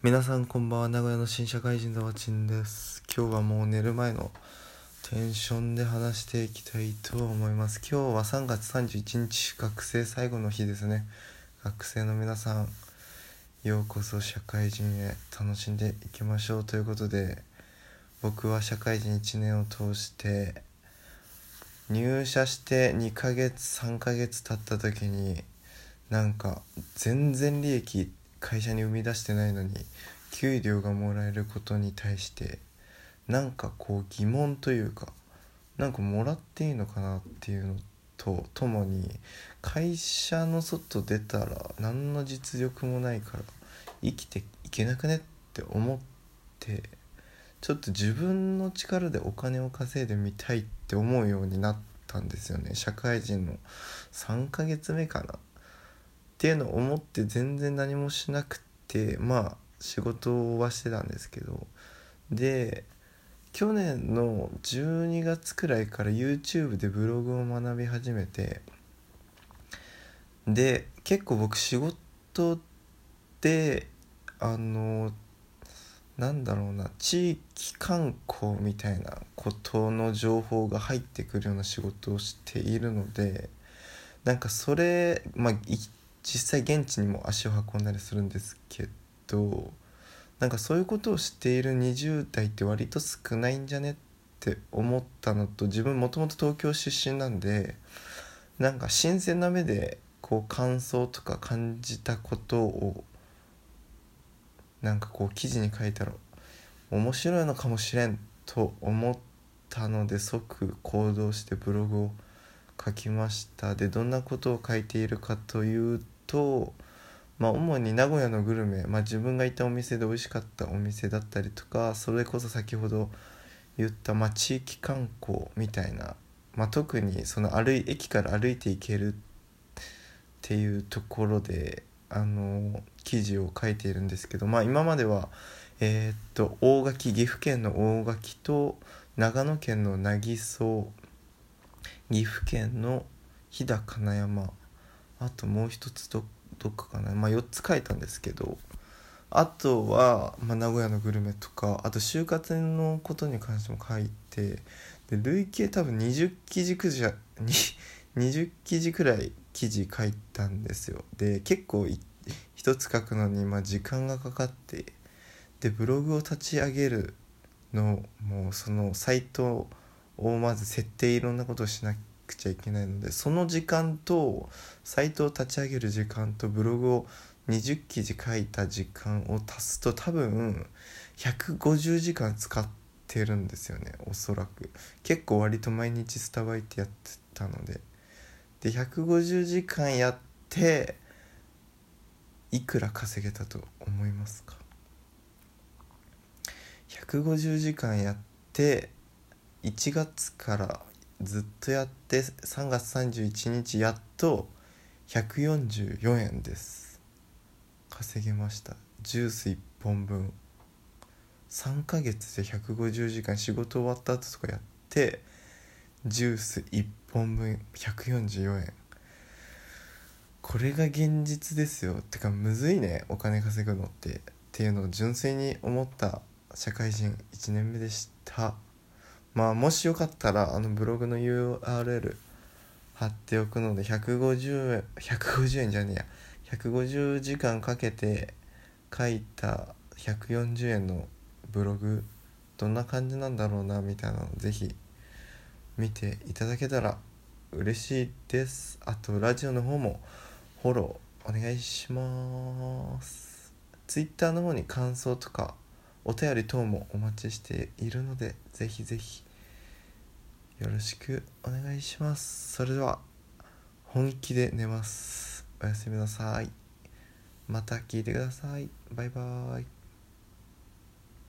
皆さんこんばんは。名古屋の新社会人のわちんです。今日はもう寝る前のテンションで話していきたいと思います。今日は3月31日学生最後の日ですね。学生の皆さんようこそ社会人へ楽しんでいきましょうということで僕は社会人1年を通して入社して2ヶ月3ヶ月経った時になんか全然利益会社に生み出してないのに給料がもらえることに対してなんかこう疑問というかなんかもらっていいのかなっていうのとともに会社の外出たら何の実力もないから生きていけなくねって思ってちょっと自分の力でお金を稼いでみたいって思うようになったんですよね。社会人の3ヶ月目かな。っていうのを思って全然何もしなくてまあ仕事はしてたんですけど。で去年の12月くらいから YouTube でブログを学び始めてで結構僕仕事であのなんだろうな地域観光みたいなことの情報が入ってくるような仕事をしているのでなんかそれまあ実際現地にも足を運んだりするんですけどなんかそういうことをしている20代って割と少ないんじゃねって思ったのと自分もともと東京出身なんでなんか新鮮な目でこう感想とか感じたことをなんかこう記事に書いたら面白いのかもしれんと思ったので即行動してブログを書きました。でどんなことを書いているかというと、まあ、主に名古屋のグルメ、まあ、自分がいたお店で美味しかったお店だったりとかそれこそ先ほど言った、まあ、地域観光みたいな、まあ、特にその歩い駅から歩いていけるっていうところであの記事を書いているんですけど、まあ、今までは、えー、っと大垣岐阜県の大垣と長野県の渚岐阜県の飛騨金山あともう一つどどっかかな。まあ4つ書いたんですけどあとは、まあ、名古屋のグルメとかあと就活のことに関しても書いてで累計多分20記事くじゃ20記事くらい記事書いたんですよ。で結構一つ書くのにまあ時間がかかってでブログを立ち上げるのもうそのサイトをまず設定いろんなことをしなきゃくちゃいけないのでその時間とサイトを立ち上げる時間とブログを20記事書いた時間を足すと多分150時間使ってるんですよねおそらく。結構割と毎日スタバイってやってたので。で150時間やっていくら稼げたと思いますか？150時間やって1月からずっとやって3月31日やっと144円です。稼げました。ジュース1本分。3ヶ月で150時間。仕事終わった後とかやってジュース1本分。144円。これが現実ですよ。てかむずいね。お金稼ぐのって。っていうのを純粋に思った社会人1年目でした。まあもしよかったらあのブログの URL 貼っておくので150円150円じゃねえや。150時間かけて書いた140円のブログどんな感じなんだろうなみたいなのぜひ見ていただけたら嬉しいです。あとラジオの方もフォローお願いします。Twitter の方に感想とかお便り等もお待ちしているのでぜひぜひよろしくお願いします。それでは本気で寝ます。おやすみなさい。また聞いてください。バイバーイ。